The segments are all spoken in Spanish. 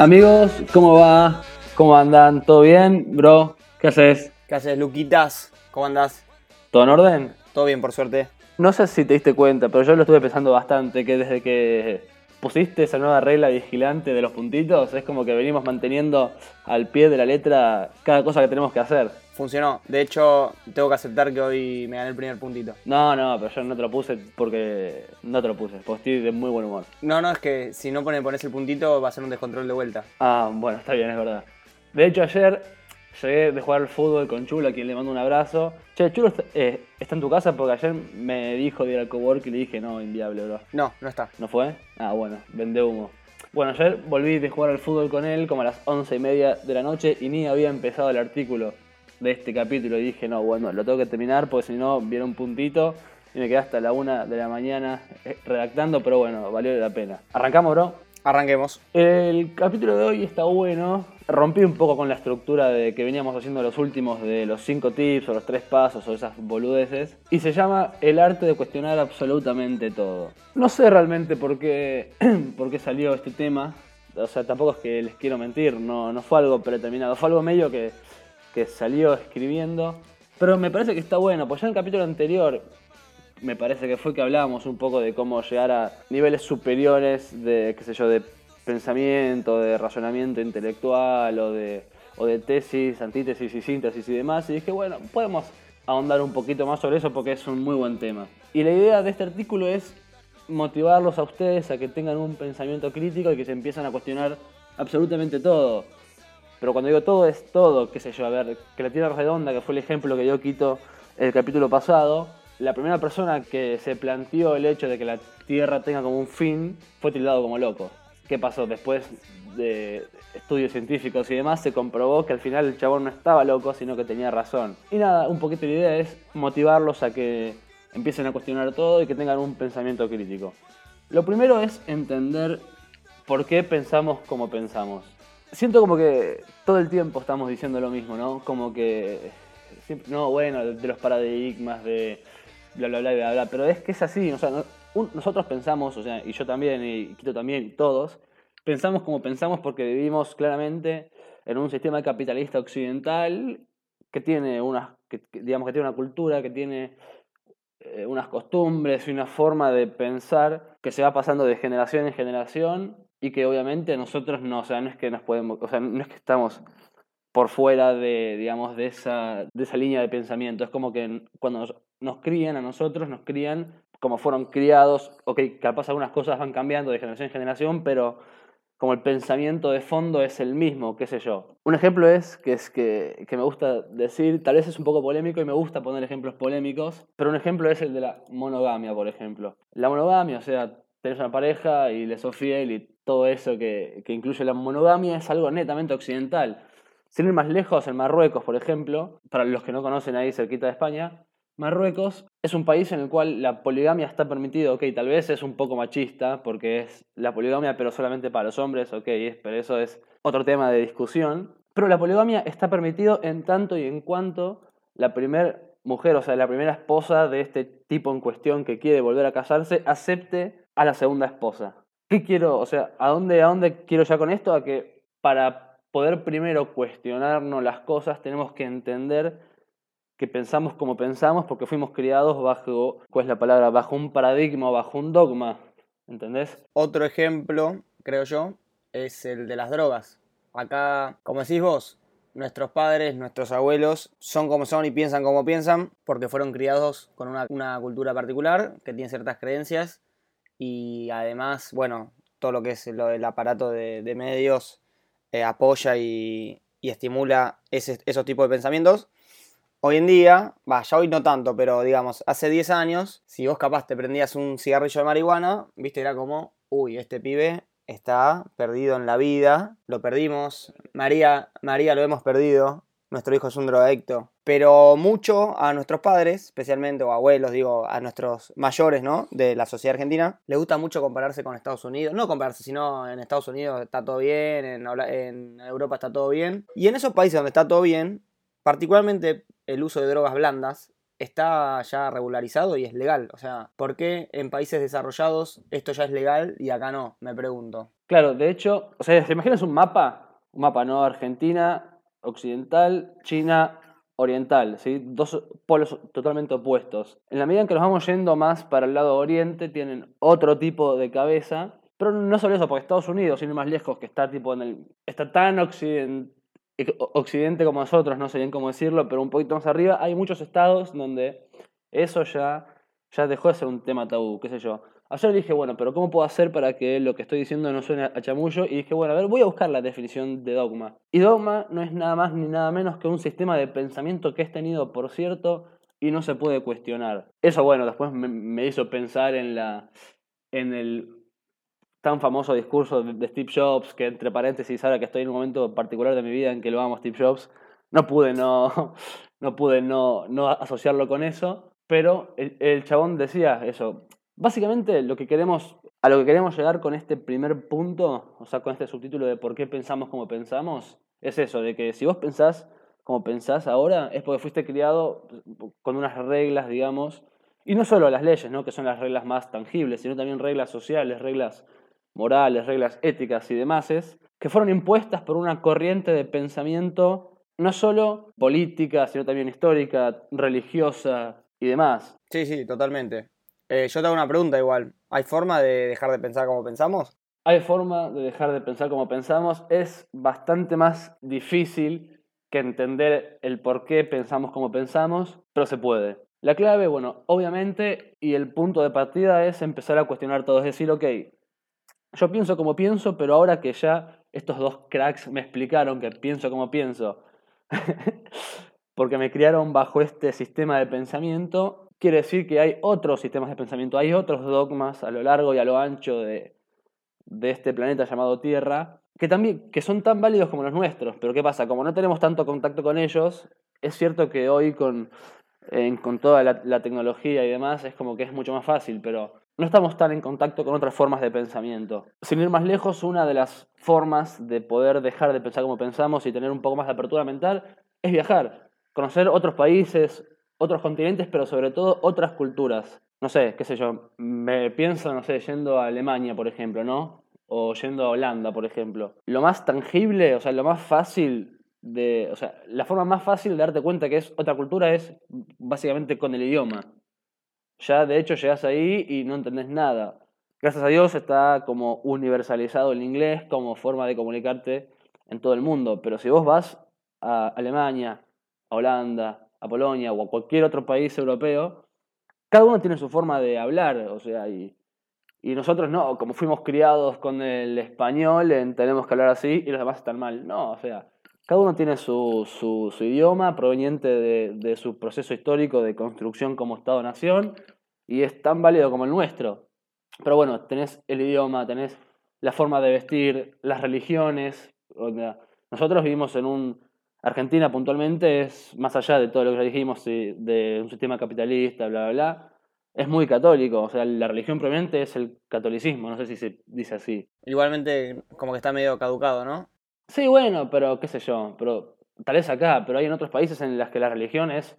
Amigos, ¿cómo va? ¿Cómo andan? ¿Todo bien, bro? ¿Qué haces? ¿Qué haces, Luquitas? ¿Cómo andás? ¿Todo en orden? Todo bien, por suerte. No sé si te diste cuenta, pero yo lo estuve pensando bastante, que desde que pusiste esa nueva regla vigilante de los puntitos, es como que venimos manteniendo al pie de la letra cada cosa que tenemos que hacer. Funcionó. De hecho, tengo que aceptar que hoy me gané el primer puntito. No, no, pero yo no te lo puse porque no te lo puse, porque estoy de muy buen humor. No, no, es que si no pone- pones el puntito va a ser un descontrol de vuelta. Ah, bueno, está bien, es verdad. De hecho, ayer llegué de jugar al fútbol con Chulo, a quien le mando un abrazo. Che, Chulo está, eh, está en tu casa porque ayer me dijo de ir al cowork y le dije, no, inviable, bro. No, no está. ¿No fue? Ah, bueno, vende humo. Bueno, ayer volví de jugar al fútbol con él como a las once y media de la noche y ni había empezado el artículo de este capítulo y dije, no, bueno, lo tengo que terminar porque si no viene un puntito y me quedé hasta la una de la mañana eh, redactando, pero bueno, valió la pena. ¿Arrancamos, bro? Arranquemos. El capítulo de hoy está bueno. Rompí un poco con la estructura de que veníamos haciendo los últimos de los cinco tips o los tres pasos o esas boludeces. Y se llama El arte de cuestionar absolutamente todo. No sé realmente por qué, por qué salió este tema. O sea, tampoco es que les quiero mentir, no, no fue algo predeterminado. Fue algo medio que, que salió escribiendo. Pero me parece que está bueno, pues ya en el capítulo anterior me parece que fue que hablábamos un poco de cómo llegar a niveles superiores de, qué sé yo, de pensamiento, de razonamiento intelectual o de, tesis, antítesis y síntesis y demás. Y dije, bueno, podemos ahondar un poquito más sobre eso porque es un muy buen tema. Y la idea de este artículo es motivarlos a ustedes a que tengan un pensamiento crítico y que se empiezan a cuestionar absolutamente todo. Pero cuando digo todo es todo, qué sé yo, a ver, que la Tierra redonda, que fue el ejemplo que dio Quito el capítulo pasado, la primera persona que se planteó el hecho de que la Tierra tenga como un fin fue tildado como loco. ¿Qué pasó? Después de estudios científicos y demás, se comprobó que al final el chabón no estaba loco, sino que tenía razón. Y nada, un poquito la idea es motivarlos a que empiecen a cuestionar todo y que tengan un pensamiento crítico. Lo primero es entender por qué pensamos como pensamos. Siento como que todo el tiempo estamos diciendo lo mismo, ¿no? Como que, no, bueno, de los paradigmas, de bla, bla, bla, bla, bla, pero es que es así, nosotros pensamos, o sea, y yo también, y Quito también, todos, pensamos como pensamos porque vivimos claramente en un sistema capitalista occidental que tiene unas, que, digamos que tiene una cultura, que tiene eh, unas costumbres y una forma de pensar que se va pasando de generación en generación y que obviamente nosotros no, o sea, no es que nos podemos, o sea, no es que estamos por fuera de, digamos, de esa, de esa línea de pensamiento. Es como que cuando nos crían a nosotros, nos crían como fueron criados, ok, capaz algunas cosas van cambiando de generación en generación, pero como el pensamiento de fondo es el mismo, qué sé yo. Un ejemplo es que, es que, que me gusta decir, tal vez es un poco polémico y me gusta poner ejemplos polémicos, pero un ejemplo es el de la monogamia, por ejemplo. La monogamia, o sea, tenés una pareja y le sos fiel y todo eso que, que incluye la monogamia es algo netamente occidental. Sin ir más lejos, en Marruecos, por ejemplo, para los que no conocen ahí cerquita de España, Marruecos es un país en el cual la poligamia está permitida, ok, tal vez es un poco machista porque es la poligamia pero solamente para los hombres, ok, pero eso es otro tema de discusión. Pero la poligamia está permitido en tanto y en cuanto la primera mujer, o sea, la primera esposa de este tipo en cuestión que quiere volver a casarse, acepte a la segunda esposa. ¿Qué quiero? O sea, ¿a dónde, ¿a dónde quiero ya con esto? A que para poder primero cuestionarnos las cosas tenemos que entender que pensamos como pensamos porque fuimos criados bajo, ¿cuál es la palabra? Bajo un paradigma, bajo un dogma, ¿entendés? Otro ejemplo, creo yo, es el de las drogas. Acá, como decís vos, nuestros padres, nuestros abuelos son como son y piensan como piensan porque fueron criados con una, una cultura particular que tiene ciertas creencias y además, bueno, todo lo que es lo del aparato de, medios eh, apoya y, y estimula ese- esos tipos de pensamientos. Hoy en día, va, ya hoy no tanto, pero digamos, hace 10 años, si vos capaz te prendías un cigarrillo de marihuana, viste, era como, uy, este pibe está perdido en la vida, lo perdimos, María, María lo hemos perdido, nuestro hijo es un drogadicto. Pero mucho a nuestros padres, especialmente, o abuelos, digo, a nuestros mayores, ¿no? De la sociedad argentina, les gusta mucho compararse con Estados Unidos. No compararse, sino en Estados Unidos está todo bien, en, en Europa está todo bien. Y en esos países donde está todo bien, particularmente el uso de drogas blandas, está ya regularizado y es legal. O sea, ¿por qué en países desarrollados esto ya es legal y acá no? Me pregunto. Claro, de hecho, o sea, ¿te imaginas un mapa? Un mapa, ¿no? Argentina, occidental, China, oriental, ¿sí? Dos polos totalmente opuestos. En la medida en que nos vamos yendo más para el lado oriente, tienen otro tipo de cabeza, pero no solo eso, porque Estados Unidos, sin ir más lejos, que está tipo en el. está tan occidente, occidente como nosotros, no sé bien cómo decirlo, pero un poquito más arriba, hay muchos estados donde eso ya, ya dejó de ser un tema tabú, qué sé yo. Ayer dije, bueno, pero ¿cómo puedo hacer para que lo que estoy diciendo no suene a chamullo? Y dije, bueno, a ver, voy a buscar la definición de dogma. Y dogma no es nada más ni nada menos que un sistema de pensamiento que es tenido por cierto y no se puede cuestionar. Eso, bueno, después me, hizo pensar en, la, en el tan famoso discurso de Steve Jobs, que entre paréntesis, ahora que estoy en un momento particular de mi vida en que lo amo Steve Jobs, no pude no, no, pude no, no asociarlo con eso, pero el, el chabón decía eso, Básicamente lo que queremos, a lo que queremos llegar con este primer punto, o sea, con este subtítulo de por qué pensamos como pensamos, es eso, de que si vos pensás como pensás ahora, es porque fuiste criado con unas reglas, digamos, y no solo las leyes, ¿no? que son las reglas más tangibles, sino también reglas sociales, reglas morales, reglas éticas y demás, que fueron impuestas por una corriente de pensamiento no solo política, sino también histórica, religiosa y demás. Sí, sí, totalmente. Eh, yo te hago una pregunta igual. ¿Hay forma de dejar de pensar como pensamos? Hay forma de dejar de pensar como pensamos. Es bastante más difícil que entender el por qué pensamos como pensamos, pero se puede. La clave, bueno, obviamente, y el punto de partida es empezar a cuestionar todo. Es decir, ok, yo pienso como pienso, pero ahora que ya estos dos cracks me explicaron que pienso como pienso, porque me criaron bajo este sistema de pensamiento, quiere decir que hay otros sistemas de pensamiento, hay otros dogmas a lo largo y a lo ancho de, este planeta llamado Tierra, que también que son tan válidos como los nuestros. Pero ¿qué pasa? Como no tenemos tanto contacto con ellos, es cierto que hoy con, con toda la, tecnología y demás es como que es mucho más fácil, pero no estamos tan en contacto con otras formas de pensamiento. Sin ir más lejos, una de las formas de poder dejar de pensar como pensamos y tener un poco más de apertura mental es viajar, conocer otros países, otros continentes, pero sobre todo otras culturas. No sé, qué sé yo, me pienso, no sé, yendo a Alemania, por ejemplo, ¿no? O yendo a Holanda, por ejemplo. Lo más tangible, o sea, lo más fácil de. O sea, la forma más fácil de darte cuenta que es otra cultura es básicamente con el idioma. Ya de hecho llegas ahí y no entendés nada. Gracias a Dios está como universalizado el inglés como forma de comunicarte en todo el mundo. Pero si vos vas a Alemania, a Holanda, a Polonia o a cualquier otro país europeo, cada uno tiene su forma de hablar, o sea, y, y nosotros no, como fuimos criados con el español, tenemos que hablar así y los demás están mal. No, o sea, cada uno tiene su, su, idioma proveniente de, de, su proceso histórico de construcción como Estado-Nación y es tan válido como el nuestro. Pero bueno, tenés el idioma, tenés la forma de vestir, las religiones. Nosotros vivimos en un, Argentina puntualmente es, más allá de todo lo que ya dijimos, de un sistema capitalista, bla, bla, bla, es muy católico. O sea, la religión prominente es el catolicismo, no sé si se dice así. Igualmente, como que está medio caducado, ¿no? Sí, bueno, pero qué sé yo, pero tal vez acá, pero hay en otros países en los que la religión es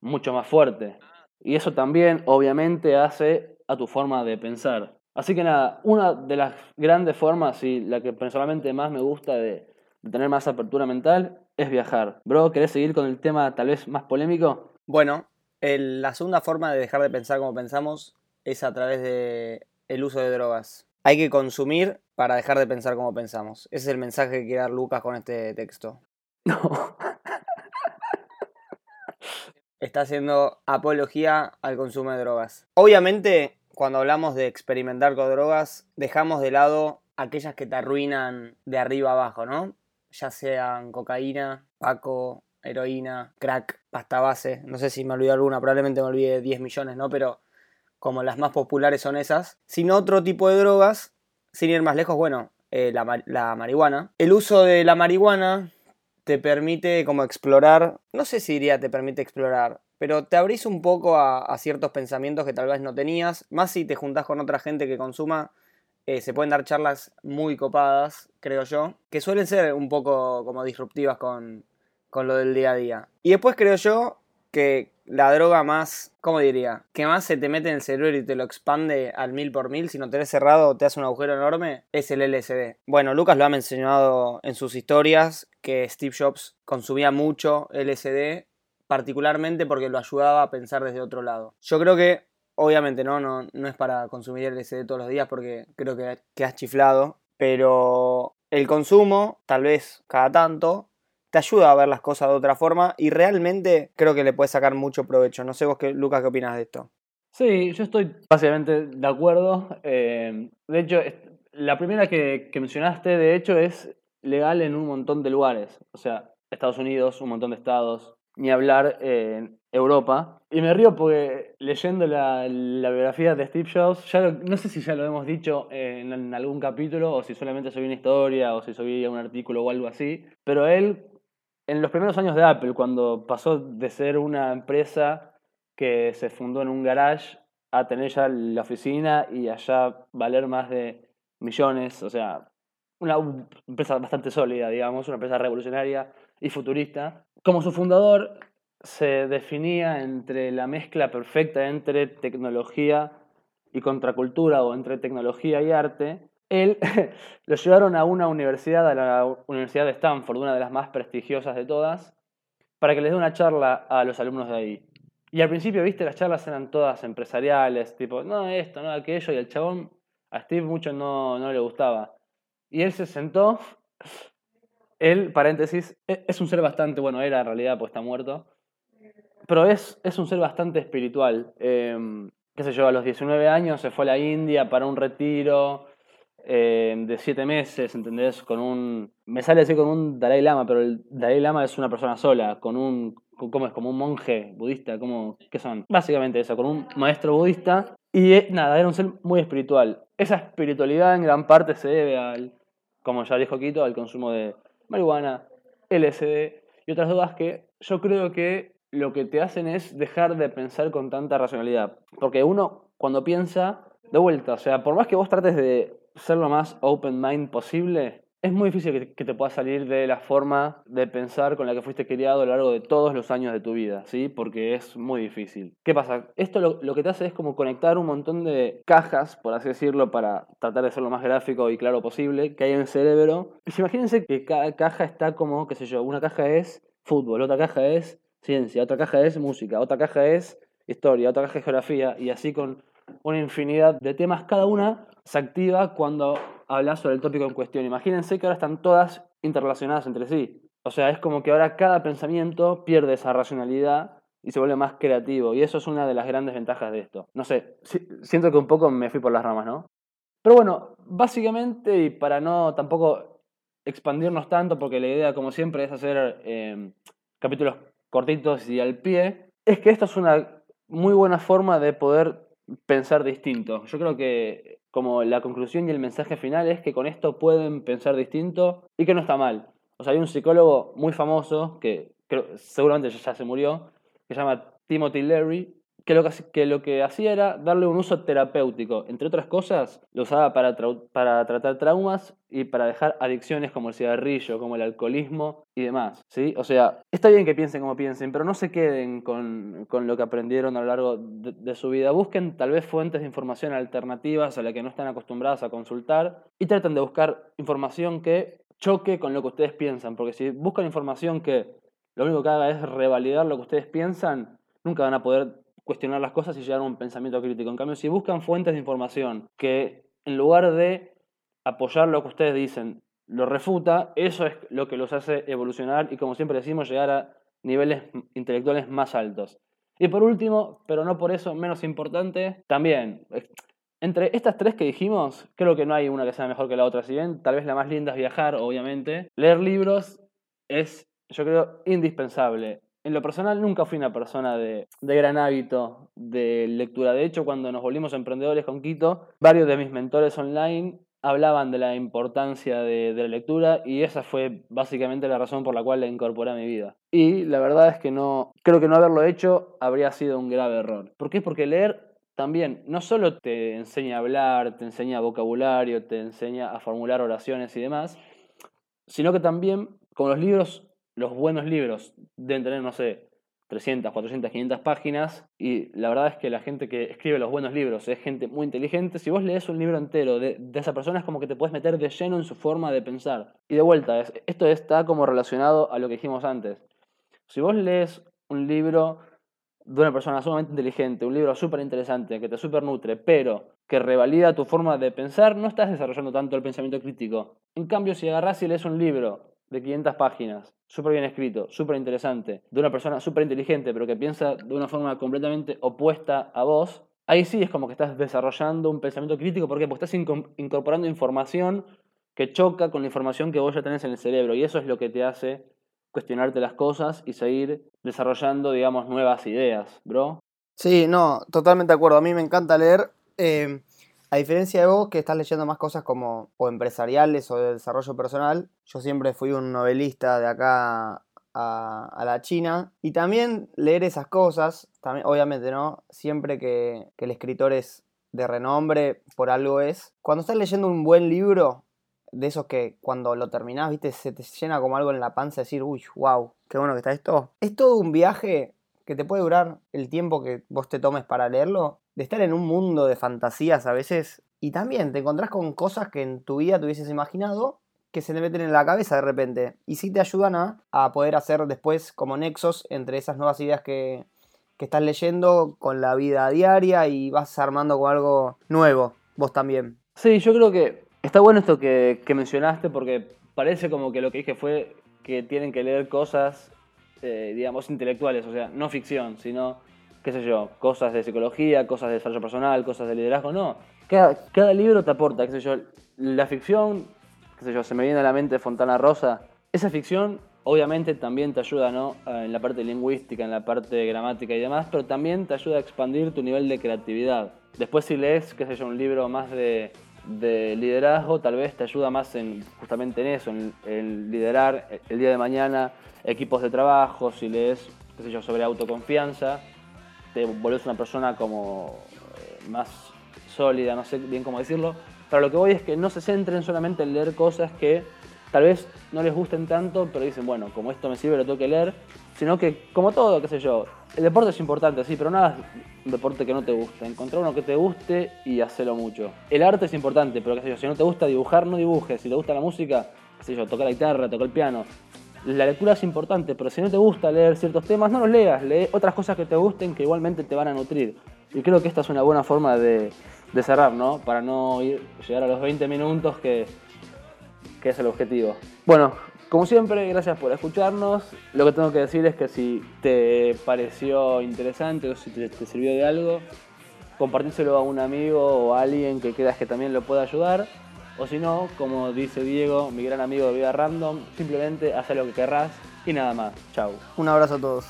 mucho más fuerte. Y eso también, obviamente, hace a tu forma de pensar. Así que nada, una de las grandes formas y la que personalmente más me gusta de, de tener más apertura mental es viajar. Bro, ¿querés seguir con el tema tal vez más polémico? Bueno, la segunda forma de dejar de pensar como pensamos es a través de el uso de drogas. Hay que consumir para dejar de pensar como pensamos. Ese es el mensaje que quiere dar Lucas con este texto. No. Está haciendo apología al consumo de drogas. Obviamente, cuando hablamos de experimentar con drogas, dejamos de lado aquellas que te arruinan de arriba abajo, ¿no? ya sean cocaína, paco, heroína, crack, pasta base, no sé si me olvidé alguna, probablemente me olvidé 10 millones, ¿no? Pero como las más populares son esas, sino otro tipo de drogas, sin ir más lejos, bueno, eh, la, marihuana. El uso de la marihuana te permite como explorar, no sé si diría te permite explorar, pero te abrís un poco a, a, ciertos pensamientos que tal vez no tenías, más si te juntás con otra gente que consuma eh, se pueden dar charlas muy copadas, creo yo, que suelen ser un poco como disruptivas con, lo del día a día. Y después creo yo que la droga más, ¿cómo diría? Que más se te mete en el cerebro y te lo expande al mil por mil. Si no tenés cerrado, te hace un agujero enorme. Es el LSD. Bueno, Lucas lo ha mencionado en sus historias que Steve Jobs consumía mucho LSD, particularmente porque lo ayudaba a pensar desde otro lado. Yo creo que, obviamente, no, no, no es para consumir LSD todos los días porque creo que, que has chiflado. Pero el consumo, tal vez cada tanto, te ayuda a ver las cosas de otra forma y realmente creo que le puedes sacar mucho provecho. No sé vos, qué, Lucas, qué opinas de esto. Sí, yo estoy básicamente de acuerdo. Eh, de hecho, la primera que, mencionaste, de hecho, es legal en un montón de lugares. O sea, Estados Unidos, un montón de estados, ni hablar en Europa. Y me río porque leyendo la, biografía de Steve Jobs, ya no sé si ya lo hemos dicho en, en, algún capítulo o si solamente soy una historia o si soy un artículo o algo así, pero él en los primeros años de Apple, cuando pasó de ser una empresa que se fundó en un garage a tener ya la oficina y allá valer más de millones, o sea, una empresa bastante sólida, digamos, una empresa revolucionaria y futurista. Como su fundador se definía entre la mezcla perfecta entre tecnología y contracultura o entre tecnología y arte, él lo llevaron a una universidad, a la Universidad de Stanford, una de las más prestigiosas de todas, para que les dé una charla a los alumnos de ahí. Y al principio, viste, las charlas eran todas empresariales, tipo, no esto, no aquello, y el chabón a Steve mucho no, no le gustaba. Y él se sentó, él, paréntesis, e, es un ser bastante, bueno, era en realidad, pues está muerto, pero es, es un ser bastante espiritual. Em, qué sé yo, a los 19 años se fue a la India para un retiro, eh, de siete meses, ¿entendés? Con un. Me sale así con un Dalai Lama, pero el Dalai Lama es una persona sola, con un. ¿Cómo es? Como un monje budista, ¿cómo, ¿qué son? Básicamente eso, con un maestro budista. Y eh, nada, era un ser muy espiritual. Esa espiritualidad en gran parte se debe al, como ya dijo Quito, al consumo de marihuana, LSD y otras dudas que yo creo que lo que te hacen es dejar de pensar con tanta racionalidad. Porque uno, cuando piensa, de vuelta, o sea, por más que vos trates de ser lo más open mind posible, es muy difícil que, te pueda salir de la forma de pensar con la que fuiste criado a lo largo de todos los años de tu vida, ¿sí? Porque es muy difícil. ¿Qué pasa? Esto lo, que te hace es como conectar un montón de cajas, por así decirlo, para tratar de ser lo más gráfico y claro posible, que hay en el cerebro. imagínense que cada caja está como, qué sé yo, una caja es fútbol, otra caja es ciencia, otra caja es música, otra caja es historia, otra caja es geografía, y así con una infinidad de temas, cada una se activa cuando hablas sobre el tópico en cuestión. Imagínense que ahora están todas interrelacionadas entre sí. O sea, es como que ahora cada pensamiento pierde esa racionalidad y se vuelve más creativo. Y eso es una de las grandes ventajas de esto. No sé, siento que un poco me fui por las ramas, ¿no? Pero bueno, básicamente, y para no tampoco expandirnos tanto, porque la idea, como siempre, es hacer eh, capítulos cortitos y al pie, es que esta es una muy buena forma de poder pensar distinto. Yo creo que como la conclusión y el mensaje final es que con esto pueden pensar distinto y que no está mal. O sea, hay un psicólogo muy famoso que seguramente ya se murió, que se llama Timothy Leary, que lo que, que lo que hacía era darle un uso terapéutico. Entre otras cosas, lo usaba para, para tratar traumas y para dejar adicciones como el cigarrillo, como el alcoholismo y demás. ¿sí? O sea, está bien que piensen como piensen, pero no se queden con, con lo que aprendieron a lo largo de, de, su vida. Busquen tal vez fuentes de información alternativas a las que no están acostumbradas a consultar y traten de buscar información que choque con lo que ustedes piensan, porque si buscan información que lo único que haga es revalidar lo que ustedes piensan, nunca van a poder cuestionar las cosas y llegar a un pensamiento crítico. En cambio, si buscan fuentes de información que en lugar de apoyar lo que ustedes dicen, lo refuta, eso es lo que los hace evolucionar y, como siempre decimos, llegar a niveles intelectuales más altos. Y por último, pero no por eso menos importante, también, entre estas tres que dijimos, creo que no hay una que sea mejor que la otra. Si bien tal vez la más linda es viajar, obviamente, leer libros es, yo creo, indispensable en lo personal nunca fui una persona de, gran hábito de lectura. De hecho, cuando nos volvimos emprendedores con Quito, varios de mis mentores online hablaban de la importancia de, la lectura y esa fue básicamente la razón por la cual la incorporé a mi vida. Y la verdad es que no, creo que no haberlo hecho habría sido un grave error. ¿Por qué? Porque leer también no solo te enseña a hablar, te enseña vocabulario, te enseña a formular oraciones y demás, sino que también, como los libros los buenos libros deben tener, no sé, 300, 400, 500 páginas y la verdad es que la gente que escribe los buenos libros es gente muy inteligente. Si vos lees un libro entero de, esa persona es como que te puedes meter de lleno en su forma de pensar. Y de vuelta, esto está como relacionado a lo que dijimos antes. Si vos lees un libro de una persona sumamente inteligente, un libro súper interesante, que te súper nutre, pero que revalida tu forma de pensar, no estás desarrollando tanto el pensamiento crítico. En cambio, si agarrás y lees un libro de 500 páginas, súper bien escrito, súper interesante, de una persona súper inteligente, pero que piensa de una forma completamente opuesta a vos, ahí sí es como que estás desarrollando un pensamiento crítico. ¿Por qué? Porque estás incorporando información que choca con la información que vos ya tenés en el cerebro. Y eso es lo que te hace cuestionarte las cosas y seguir desarrollando, digamos, nuevas ideas, bro. Sí, no, totalmente de acuerdo. A mí me encanta leer. Eh, a diferencia de vos, que estás leyendo más cosas como o empresariales o de desarrollo personal, yo siempre fui un novelista de acá a, la China. Y también leer esas cosas, también, obviamente, ¿no? Siempre que, el escritor es de renombre, por algo es. Cuando estás leyendo un buen libro, de esos que cuando lo terminás, viste, se te llena como algo en la panza, decir, uy, wow, qué bueno que está esto. Es todo un viaje que te puede durar el tiempo que vos te tomes para leerlo, estar en un mundo de fantasías a veces y también te encontrás con cosas que en tu vida te hubieses imaginado que se te meten en la cabeza de repente y sí te ayudan a, poder hacer después como nexos entre esas nuevas ideas que, que estás leyendo con la vida diaria y vas armando con algo nuevo, vos también. Sí, yo creo que está bueno esto que, que mencionaste porque parece como que lo que dije fue que tienen que leer cosas, eh, digamos, intelectuales, o sea, no ficción, sino qué sé yo, cosas de psicología, cosas de desarrollo personal, cosas de liderazgo, no. Cada, libro te aporta, qué sé yo, la ficción, qué sé yo, se me viene a la mente Fontana Rosa. Esa ficción obviamente también te ayuda, ¿no? Ah, en la parte lingüística, en la parte gramática y demás, pero también te ayuda a expandir tu nivel de creatividad. Después si lees, qué sé yo, un libro más de, liderazgo, tal vez te ayuda más en justamente en eso, en, en liderar el día de mañana equipos de trabajo, si lees, qué sé yo, sobre autoconfianza, te volvés una persona como eh, más sólida, no sé bien cómo decirlo. Pero lo que voy es que no se centren solamente en leer cosas que tal vez no les gusten tanto, pero dicen, bueno, como esto me sirve, lo tengo que leer. Sino que, como todo, qué sé yo, el deporte es importante, sí, pero nada un deporte que no te guste. Encontrar uno que te guste y hacerlo mucho. El arte es importante, pero qué sé yo, si no te gusta dibujar, no dibujes. Si te gusta la música, qué sé yo, toca la guitarra, toca el piano la lectura es importante, pero si no te gusta leer ciertos temas, no los leas, lee otras cosas que te gusten que igualmente te van a nutrir. Y creo que esta es una buena forma de, cerrar, ¿no? Para no ir, llegar a los 20 minutos que, es el objetivo. Bueno, como siempre, gracias por escucharnos. Lo que tengo que decir es que si te pareció interesante o si te, te sirvió de algo, compartíselo a un amigo o a alguien que creas que también lo pueda ayudar. O si no, como dice Diego, mi gran amigo de Vida Random, simplemente haz lo que querrás y nada más. Chau. Un abrazo a todos.